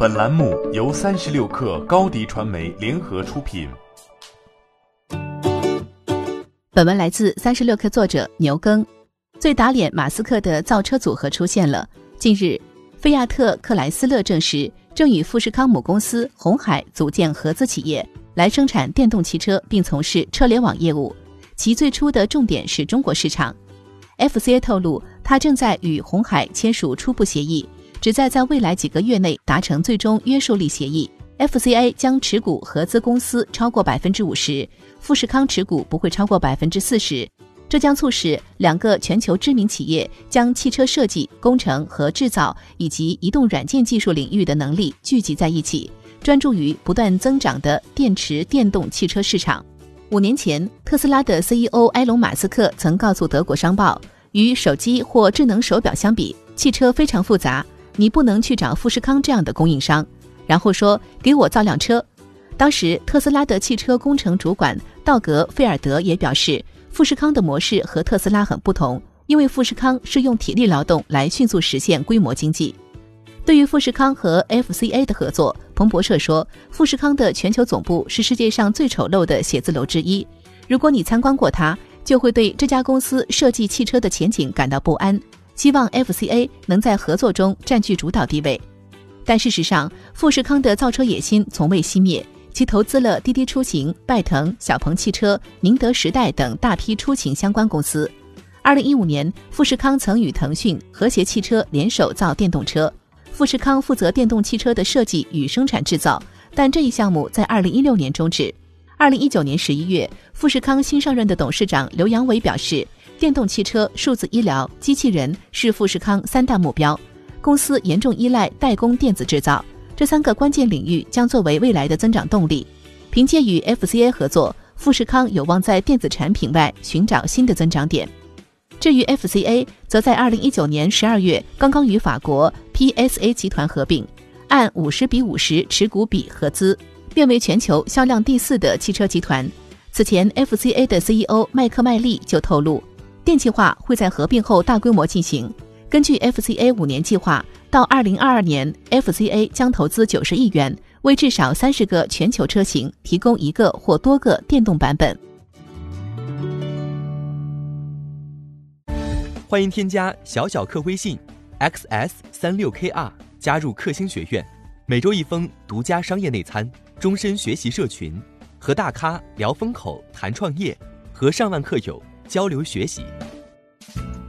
本栏目由三十六氪高低传媒联合出品。本文来自三十六氪作者牛耕。最打脸马斯克的造车组合出现了。近日，菲亚特克莱斯勒证实，正与富士康母公司红海组建合资企业，来生产电动汽车，并从事车联网业务。其最初的重点是中国市场。FCA 透露，他正在与红海签署初步协议，旨在在未来几个月内达成最终约束力协议。FCA 将持股合资公司超过百分之五十，富士康持股不会超过百分之四十。这将促使两个全球知名企业将汽车设计、工程和制造以及移动软件技术领域的能力聚集在一起，专注于不断增长的电池电动汽车市场。五年前，特斯拉的 CEO 埃隆·马斯克曾告诉德国商报，与手机或智能手表相比，汽车非常复杂，你不能去找富士康这样的供应商。然后说：“给我造辆车。”当时，特斯拉的汽车工程主管道格·菲尔德也表示，富士康的模式和特斯拉很不同，因为富士康是用体力劳动来迅速实现规模经济。对于富士康和 FCA 的合作，彭博社说，富士康的全球总部是世界上最丑陋的写字楼之一。如果你参观过它，就会对这家公司设计汽车的前景感到不安。希望 FCA 能在合作中占据主导地位。但事实上，富士康的造车野心从未熄灭，其投资了滴滴出行、拜腾、小鹏汽车、宁德时代等大批出行相关公司。二零一五年，富士康曾与腾讯、和谐汽车联手造电动车。富士康负责电动汽车的设计与生产制造，但这一项目在二零一六年终止。二零一九年十一月，富士康新上任的董事长刘扬伟表示，电动汽车、数字医疗、机器人是富士康三大目标。公司严重依赖代工电子制造，这三个关键领域将作为未来的增长动力。凭借与 FCA 合作，富士康有望在电子产品外寻找新的增长点。至于 FCA，则在二零一九年十二月刚刚与法国 PSA 集团合并，按五十比五十持股比合资，变为全球销量第四的汽车集团。此前，FCA 的 CEO 麦克麦利就透露，电气化会在合并后大规模进行。根据 FCA 五年计划，到二零二二年，FCA 将投资九十亿元，为至少三十个全球车型提供一个或多个电动版本。欢迎添加小小客微信，xs 三六 kr，加入克星学院，每周一封独家商业内参，终身学习社群，和大咖聊风口、谈创业，和上万客友交流学习。